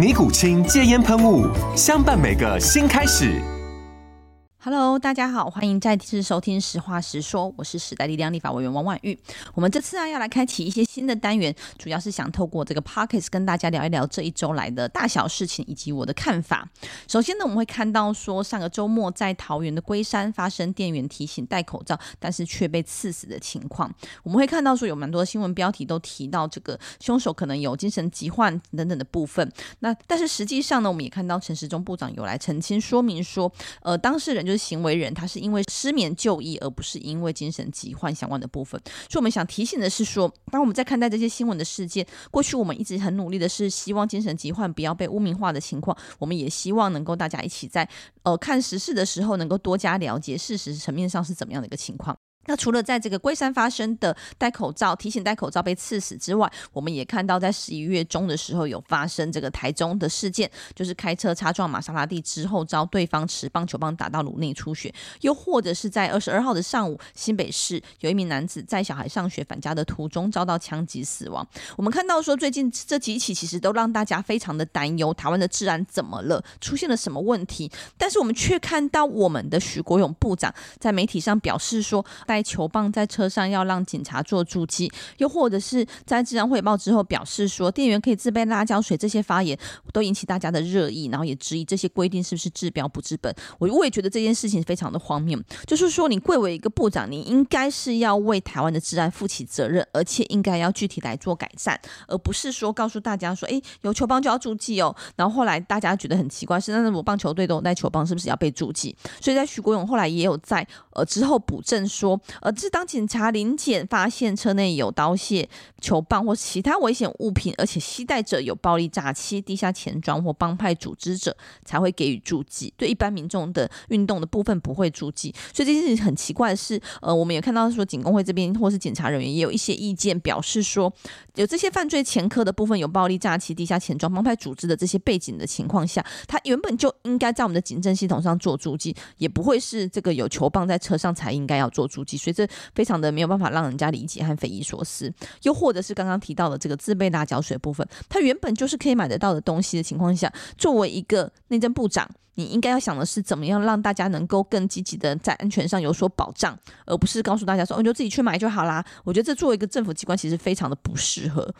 尼古清戒烟喷雾，相伴每个新开始。Hello，大家好，欢迎再次收听《实话实说》，我是时代力量立法委员王婉玉。我们这次啊要来开启一些新的单元，主要是想透过这个 Podcast 跟大家聊一聊这一周来的大小事情以及我的看法。首先呢，我们会看到说上个周末在桃园的龟山发生店员提醒戴口罩，但是却被刺死的情况。我们会看到说有蛮多新闻标题都提到这个凶手可能有精神疾患等等的部分。那但是实际上呢，我们也看到陈时中部长有来澄清说明说，呃，当事人就是行为人，他是因为失眠就医，而不是因为精神疾患相关的部分。所以我们想提醒的是说，当我们在看待这些新闻的事件，过去我们一直很努力的是希望精神疾患不要被污名化的情况，我们也希望能够大家一起在呃看时事的时候，能够多加了解事实层面上是怎么样的一个情况。那除了在这个龟山发生的戴口罩提醒戴口罩被刺死之外，我们也看到在十一月中的时候有发生这个台中的事件，就是开车擦撞玛莎拉蒂之后遭对方持棒球棒打到颅内出血，又或者是在二十二号的上午，新北市有一名男子在小孩上学返家的途中遭到枪击死亡。我们看到说最近这几起其实都让大家非常的担忧，台湾的治安怎么了？出现了什么问题？但是我们却看到我们的许国勇部长在媒体上表示说，带球棒在车上要让警察做注记，又或者是在治安汇报之后表示说店员可以自备辣椒水，这些发言都引起大家的热议，然后也质疑这些规定是不是治标不治本。我我也觉得这件事情非常的荒谬，就是说你贵为一个部长，你应该是要为台湾的治安负起责任，而且应该要具体来做改善，而不是说告诉大家说，哎，有球棒就要注记哦。然后后来大家觉得很奇怪，是那如果棒球队都有带球棒，是不是要被注记？所以在许国勇后来也有在呃之后补正说。而是当警察临检发现车内有刀械、球棒或其他危险物品，而且携带者有暴力诈欺、地下钱庄或帮派组织者，才会给予注记。对一般民众的运动的部分不会注记。所以这件事情很奇怪的是，呃，我们也看到说警工会这边或是检察人员也有一些意见，表示说有这些犯罪前科的部分，有暴力诈欺、地下钱庄、帮派组织的这些背景的情况下，他原本就应该在我们的警政系统上做注记，也不会是这个有球棒在车上才应该要做注记。所以这非常的没有办法让人家理解和匪夷所思，又或者是刚刚提到的这个自备辣椒水部分，它原本就是可以买得到的东西的情况下，作为一个内政部长，你应该要想的是怎么样让大家能够更积极的在安全上有所保障，而不是告诉大家说，我就自己去买就好啦。我觉得这作为一个政府机关，其实非常的不适合。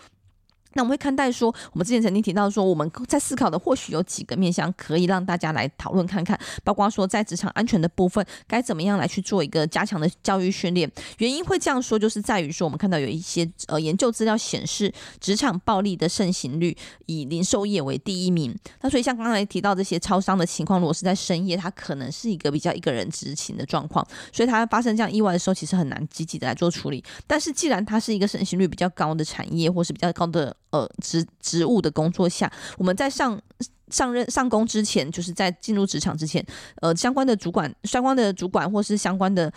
那我们会看待说，我们之前曾经提到说，我们在思考的或许有几个面向可以让大家来讨论看看，包括说在职场安全的部分，该怎么样来去做一个加强的教育训练。原因会这样说，就是在于说，我们看到有一些呃研究资料显示，职场暴力的盛行率以零售业为第一名。那所以像刚才提到这些超商的情况，如果是在深夜，它可能是一个比较一个人执勤的状况，所以它发生这样意外的时候，其实很难积极的来做处理。但是既然它是一个盛行率比较高的产业，或是比较高的。呃，职职务的工作下，我们在上上任上工之前，就是在进入职场之前，呃，相关的主管、相关的主管或是相关的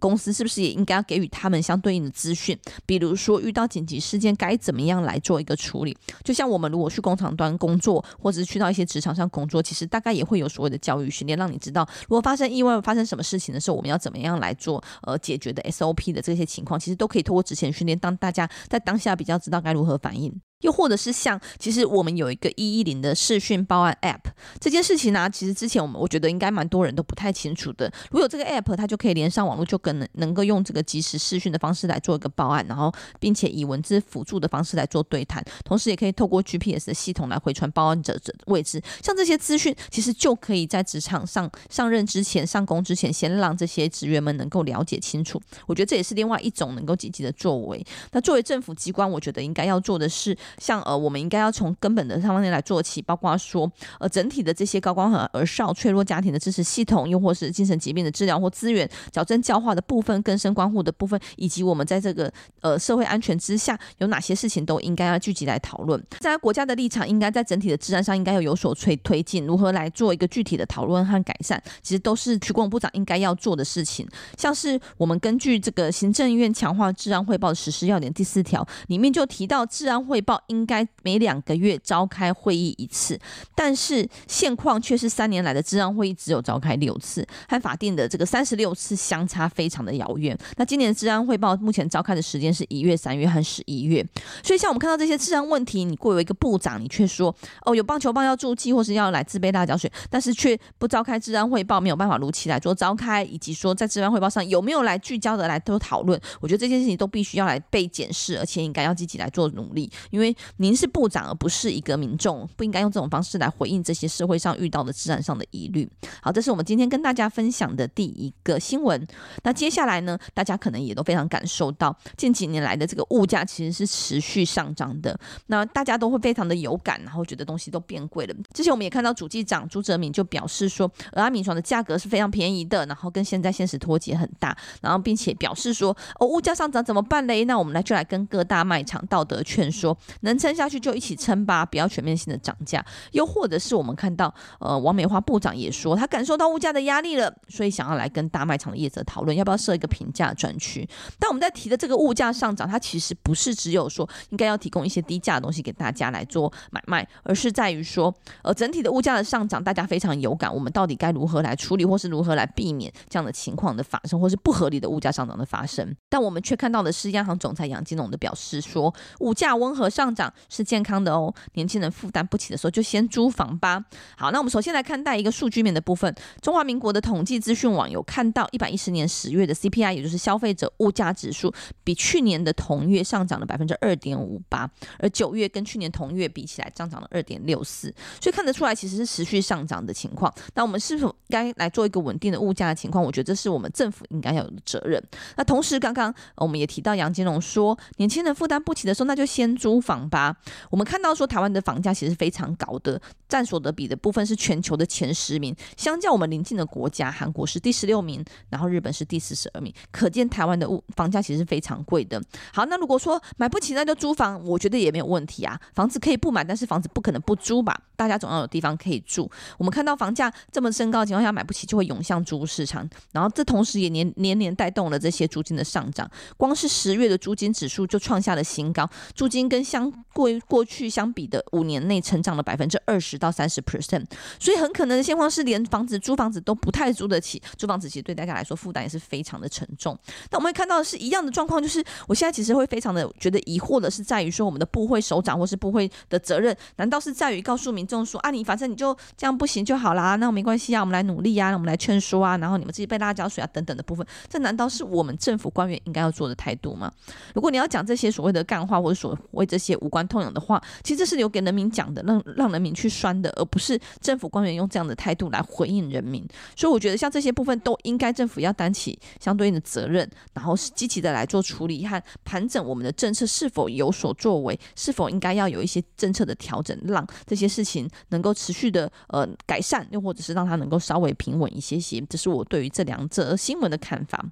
公司，是不是也应该要给予他们相对应的资讯？比如说，遇到紧急事件该怎么样来做一个处理？就像我们如果去工厂端工作，或者是去到一些职场上工作，其实大概也会有所谓的教育训练，让你知道，如果发生意外、发生什么事情的时候，我们要怎么样来做呃解决的 SOP 的这些情况，其实都可以透过职前训练，当大家在当下比较知道该如何反应。又或者是像，其实我们有一个一一零的视讯报案 App，这件事情呢、其实之前我们我觉得应该蛮多人都不太清楚的。如果有这个 App，它就可以连上网络，就更能能够用这个即时视讯的方式来做一个报案，然后并且以文字辅助的方式来做对谈，同时也可以透过 GPS 的系统来回传报案者的位置。像这些资讯，其实就可以在职场上上任之前、上工之前，先让这些职员们能够了解清楚。我觉得这也是另外一种能够积极的作为。那作为政府机关，我觉得应该要做的是。像呃，我们应该要从根本的上方面来做起，包括说呃，整体的这些高光和而少脆弱家庭的支持系统，又或是精神疾病的治疗或资源、矫正教化的部分、更生关护的部分，以及我们在这个呃社会安全之下有哪些事情都应该要聚集来讨论。在国家的立场，应该在整体的治安上应该要有所推推进，如何来做一个具体的讨论和改善，其实都是徐国勇部长应该要做的事情。像是我们根据这个行政院强化治安汇报实施要点第四条里面就提到治安汇报。应该每两个月召开会议一次，但是现况却是三年来的治安会议只有召开六次，和法定的这个三十六次相差非常的遥远。那今年的治安汇报目前召开的时间是一月、三月和十一月，所以像我们看到这些治安问题，你作为一个部长，你却说哦有棒球棒要注记或是要来自备辣椒水，但是却不召开治安汇报，没有办法如期来做召开，以及说在治安汇报上有没有来聚焦的来做讨论，我觉得这件事情都必须要来被检视，而且应该要积极来做努力，因为。您是部长，而不是一个民众，不应该用这种方式来回应这些社会上遇到的治安上的疑虑。好，这是我们今天跟大家分享的第一个新闻。那接下来呢，大家可能也都非常感受到近几年来的这个物价其实是持续上涨的。那大家都会非常的有感，然后觉得东西都变贵了。之前我们也看到主计长朱哲敏就表示说，蚵仔面线的价格是非常便宜的，然后跟现在现实脱节很大，然后并且表示说，哦，物价上涨怎么办嘞？那我们来就来跟各大卖场道德劝说。能撑下去就一起撑吧，不要全面性的涨价。又或者是我们看到，呃，王美花部长也说，他感受到物价的压力了，所以想要来跟大卖场的业者讨论，要不要设一个平价专区。但我们在提的这个物价上涨，它其实不是只有说应该要提供一些低价的东西给大家来做买卖，而是在于说，呃，整体的物价的上涨，大家非常有感，我们到底该如何来处理，或是如何来避免这样的情况的发生，或是不合理的物价上涨的发生。但我们却看到的是，央行总裁杨金龙的表示说，物价温和上上涨是健康的哦，年轻人负担不起的时候就先租房吧。好，那我们首先来看待一个数据面的部分。中华民国的统计资讯网有看到，一百一十年十月的 CPI，也就是消费者物价指数，比去年的同月上涨了百分之二点五八，而九月跟去年同月比起来，上涨了二点六四，所以看得出来其实是持续上涨的情况。那我们是否该来做一个稳定的物价的情况？我觉得这是我们政府应该要有的责任。那同时，刚刚我们也提到杨金龙说，年轻人负担不起的时候，那就先租房吧。我们看到说，台湾的房价其实非常高的，占所得比的部分是全球的前十名。相较我们邻近的国家，韩国是第十六名，然后日本是第四十二名。可见台湾的物房价其实非常贵的。好，那如果说买不起，那就租房，我觉得也没有问题啊。房子可以不买，但是房子不可能不租吧？大家总要有地方可以住。我们看到房价这么升高情况下，买不起就会涌向租屋市场，然后这同时也年年年带动了这些租金的上涨。光是十月的租金指数就创下了新高，租金跟相过过去相比的五年内成长了百分之二十到三十 percent，所以很可能的现况是连房子租房子都不太租得起，租房子其实对大家来说负担也是非常的沉重。那我们会看到的是一样的状况，就是我现在其实会非常的觉得疑惑的是在于说，我们的部会首长或是部会的责任，难道是在于告诉民众说啊，你反正你就这样不行就好啦，那没关系啊，我们来努力啊，我们来劝说啊，然后你们自己备辣椒水啊等等的部分，这难道是我们政府官员应该要做的态度吗？如果你要讲这些所谓的干话或者所谓这些无关痛痒的话，其实这是留给人民讲的，让让人民去酸的，而不是政府官员用这样的态度来回应人民。所以我觉得像这些部分都应该政府要担起相对应的责任，然后积极的来做处理和盘整我们的政策是否有所作为，是否应该要有一些政策的调整，让这些事情能够持续的呃改善，又或者是让它能够稍微平稳一些些。这是我对于这两则新闻的看法。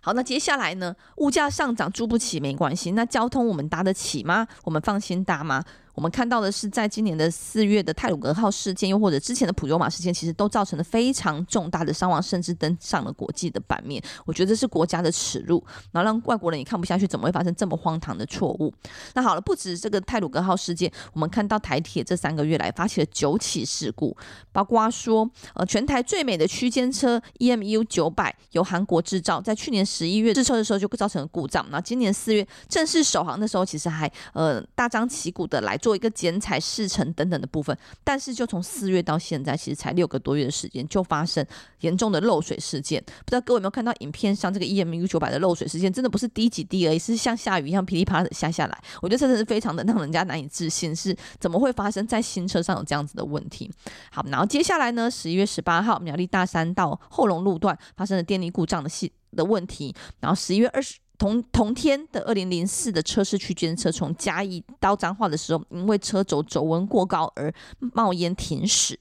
好，那接下来呢？物价上涨租不起没关系，那交通我们搭得起吗？我们放心搭吗？我们看到的是，在今年的四月的泰鲁格号事件，又或者之前的普悠玛事件，其实都造成了非常重大的伤亡，甚至登上了国际的版面。我觉得这是国家的耻辱，然后让外国人也看不下去，怎么会发生这么荒唐的错误？那好了，不止这个泰鲁格号事件，我们看到台铁这三个月来发起了九起事故，包括说，呃，全台最美的区间车 EMU 九百由韩国制造，在去年十一月试车的时候就造成了故障，那今年四月正式首航的时候，其实还呃大张旗鼓的来做一个剪彩试乘等等的部分，但是就从四月到现在，其实才六个多月的时间，就发生严重的漏水事件。不知道各位有没有看到影片上这个 EMU 九百的漏水事件，真的不是滴几滴而已，是像下雨一样噼里啪啦的下下来。我觉得真的是非常的让人家难以置信，是怎么会发生在新车上有这样子的问题？好，然后接下来呢，十一月十八号，苗栗大山到后龙路段发生了电力故障的系的问题，然后十一月二十。同同天的二零零四的车市区间车从嘉义到彰化的时候，因为车轴轴温过高而冒烟停驶；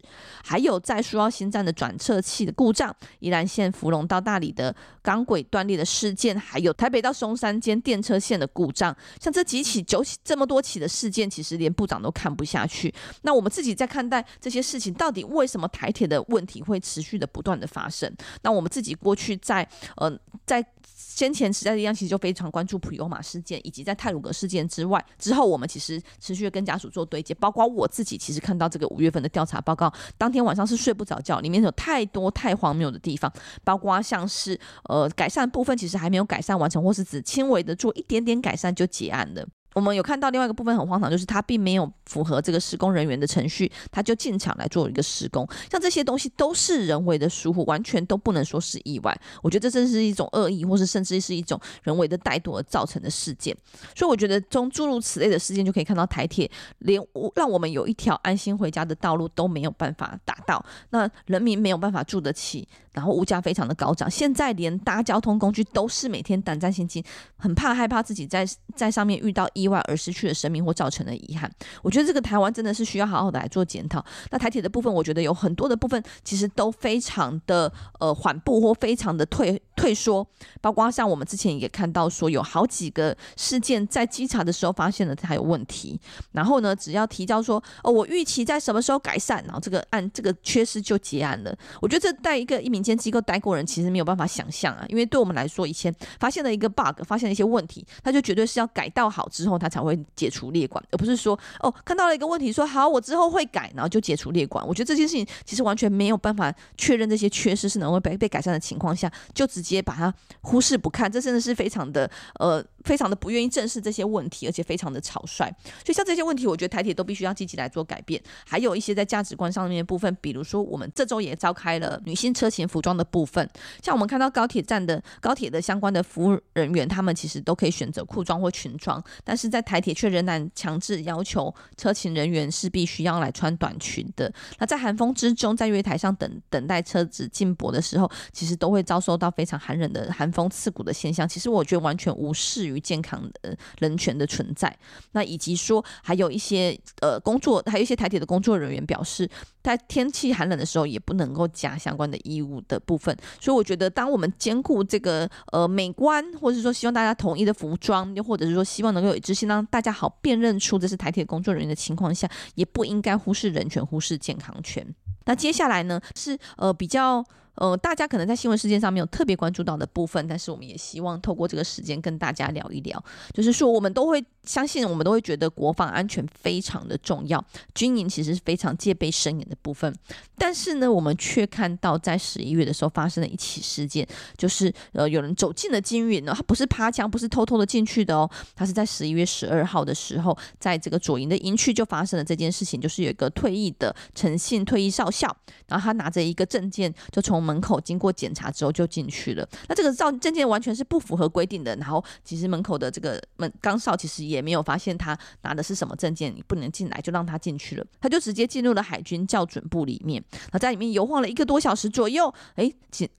还有在苏澳新站的转车器的故障，宜兰县芙蓉到大理的钢轨断裂的事件，还有台北到松山间电车线的故障，像这几起九起这么多起的事件，其实连部长都看不下去。那我们自己在看待这些事情，到底为什么台铁的问题会持续的不断的发生？那我们自己过去在呃在。先前时代力量其实就非常关注普悠玛事件，以及在泰鲁格事件之外，之后我们其实持续跟家属做对接，包括我自己其实看到这个五月份的调查报告，当天晚上是睡不着觉，里面有太多太荒谬的地方，包括像是呃呃改善部分其实还没有改善完成，或是只轻微的做一点点改善就结案了。我们有看到另外一个部分很荒唐，就是他并没有符合这个施工人员的程序，他就进场来做一个施工。像这些东西都是人为的疏忽，完全都不能说是意外。我觉得这真是一种恶意，或是甚至是一种人为的怠惰而造成的事件。所以我觉得从诸如此类的事件就可以看到，台铁连让我们有一条安心回家的道路都没有办法达到，那人民没有办法住得起。然后物价非常的高涨，现在连搭交通工具都是每天胆战心惊，很怕害怕自己在在上面遇到意意外而失去了生命或造成的遗憾。我觉得这个台湾真的是需要好好的来做检讨。那台铁的部分，我觉得有很多的部分其实都非常的呃缓步或非常的退退缩，包括像我们之前也看到说有好几个事件在稽查的时候发现了它有问题，然后呢，只要提交说哦我预期在什么时候改善，然后这个案这个缺失就结案了。我觉得这带一个一民。间机构待过人其实没有办法想象啊，因为对我们来说，以前发现了一个 bug，发现了一些问题，他就绝对是要改到好之后，他才会解除列管，而不是说哦看到了一个问题，说好我之后会改，然后就解除列管。我觉得这件事情其实完全没有办法确认这些缺失是能够被被改善的情况下，就直接把它忽视不看，这真的是非常的呃。非常的不愿意正视这些问题，而且非常的草率。所以像这些问题，我觉得台铁都必须要积极来做改变。还有一些在价值观上面的部分，比如说我们这周也召开了女性车前服装的部分。像我们看到高铁站的高铁的相关的服务人员，他们其实都可以选择裤装或裙装，但是在台铁却仍然强制要求车勤人员是必须要来穿短裙的。那在寒风之中，在月台上等等待车子进驳的时候，其实都会遭受到非常寒冷的寒风刺骨的现象。其实我觉得完全无视于。与健康的人权的存在，那以及说还有一些呃工作，还有一些台铁的工作人员表示，在天气寒冷的时候也不能够加相关的衣物的部分。所以我觉得，当我们兼顾这个呃美观，或者是说希望大家统一的服装，又或者是说希望能够有一致性，让大家好辨认出这是台铁工作人员的情况下，也不应该忽视人权，忽视健康权。那接下来呢，是呃比较。呃，大家可能在新闻事件上没有特别关注到的部分，但是我们也希望透过这个时间跟大家聊一聊，就是说我们都会相信，我们都会觉得国防安全非常的重要，军营其实是非常戒备森严的部分。但是呢，我们却看到在十一月的时候发生了一起事件，就是呃有人走进了军营呢，他不是爬墙，不是偷偷的进去的哦，他是在十一月十二号的时候，在这个左营的营区就发生了这件事情，就是有一个退役的诚信退役少校，然后他拿着一个证件就从门口经过检查之后就进去了，那这个照证件完全是不符合规定的。然后其实门口的这个门岗哨其实也没有发现他拿的是什么证件，你不能进来，就让他进去了。他就直接进入了海军校准部里面，他在里面游晃了一个多小时左右。哎，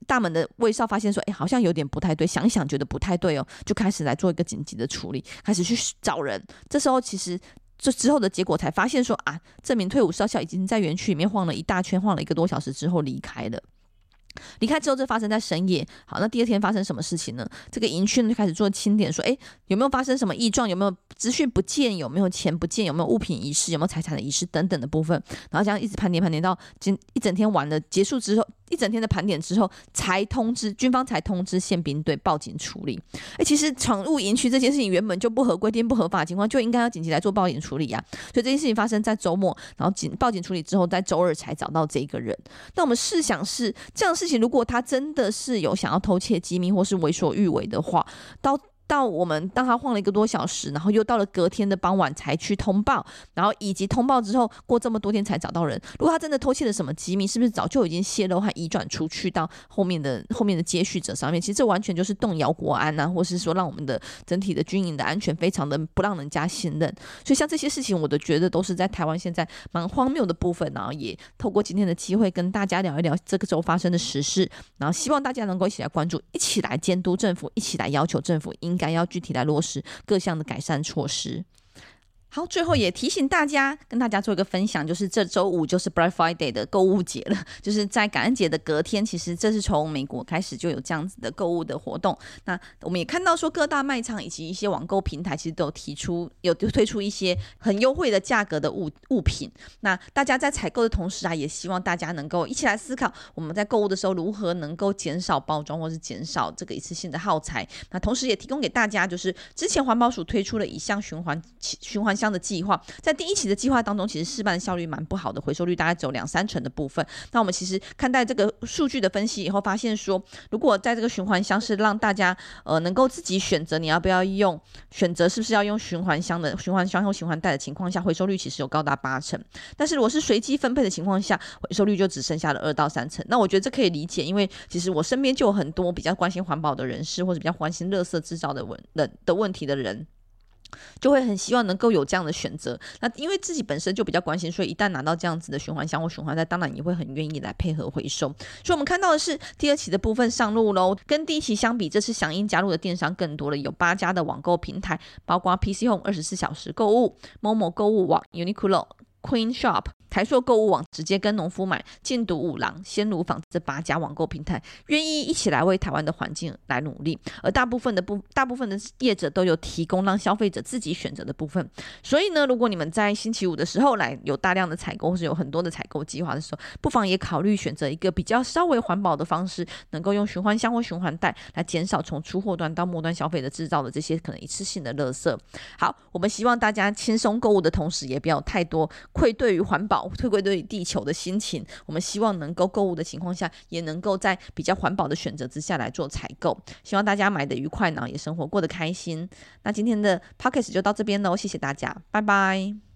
大门的卫哨发现说，哎，好像有点不太对，想想觉得不太对哦，就开始来做一个紧急的处理，开始去找人。这时候其实。这之后的结果才发现说啊，这名退伍少校已经在园区里面晃了一大圈，晃了一个多小时之后离开了。离开之后，这发生在深夜。好，那第二天发生什么事情呢？这个营区呢就开始做清点，说，诶，有没有发生什么异状？有没有资讯不见？有没有钱不见？有没有物品遗失？有没有财产的遗失等等的部分？然后这样一直盘点盘点到今一整天完了结束之后。一整天的盘点之后，才通知军方才通知宪兵队报警处理。哎，其实闯入营区这件事情原本就不合规定、不合法的情况，就应该要紧急来做报警处理啊。所以这件事情发生在周末，然后警报警处理之后，在周二才找到这一个人。那我们试想是这样的事情，如果他真的是有想要偷窃机密或是为所欲为的话，到。到我们当他晃了一个多小时，然后又到了隔天的傍晚才去通报，然后以及通报之后过这么多天才找到人。如果他真的偷窃了什么机密，是不是早就已经泄露和移转出去到后面的 后面的接续者上面？其实这完全就是动摇国安啊，或是说让我们的整体的军营的安全非常的不让人家信任。所以像这些事情，我都觉得都是在台湾现在蛮荒谬的部分。然后也透过今天的机会跟大家聊一聊这个周发生的时事，然后希望大家能够一起来关注，一起来监督政府，一起来要求政府应。应该要具体来落实各项的改善措施。好，最后也提醒大家，跟大家做一个分享，就是这周五就是 Black Friday 的购物节了，就是在感恩节的隔天。其实这是从美国开始就有这样子的购物的活动。那我们也看到说，各大卖场以及一些网购平台其实都有提出有推出一些很优惠的价格的物物品。那大家在采购的同时啊，也希望大家能够一起来思考，我们在购物的时候如何能够减少包装或是减少这个一次性的耗材。那同时也提供给大家，就是之前环保署推出了一项循环循环 箱。的计划在第一期的计划当中，其实试办的效率蛮不好的，回收率大概只有两三成的部分。那我们其实看待这个数据的分析以后，发现说，如果在这个循环箱是让大家呃能够自己选择你要不要用，选择是不是要用循环箱的循环箱或循环袋的情况下，回收率其实有高达八成。但是如果是随机分配的情况下，回收率就只剩下了二到三成。那我觉得这可以理解，因为其实我身边就有很多比较关心环保的人士，或者比较关心垃圾制造的问的的问题的人。就会很希望能够有这样的选择。那因为自己本身就比较关心，所以一旦拿到这样子的循环箱或循环袋，当然也会很愿意来配合回收。所以我们看到的是第二期的部分上路喽。跟第一期相比，这次响应加入的电商更多了，有八家的网购平台，包括 PC Home 二十四小时购物、某某购物网、Uniqlo、Queen Shop。台硕购物网直接跟农夫买，禁毒五郎、鲜乳坊这八家网购平台愿意一起来为台湾的环境来努力，而大部分的部大部分的业者都有提供让消费者自己选择的部分。所以呢，如果你们在星期五的时候来有大量的采购或是有很多的采购计划的时候，不妨也考虑选择一个比较稍微环保的方式，能够用循环箱或循环袋来减少从出货端到末端消费者制造的这些可能一次性的垃圾。好，我们希望大家轻松购物的同时，也不要太多愧对于环保。退归对于地球的心情，我们希望能够购物的情况下，也能够在比较环保的选择之下来做采购。希望大家买的愉快呢，也生活过得开心。那今天的 p o c k e t 就到这边喽，谢谢大家，拜拜。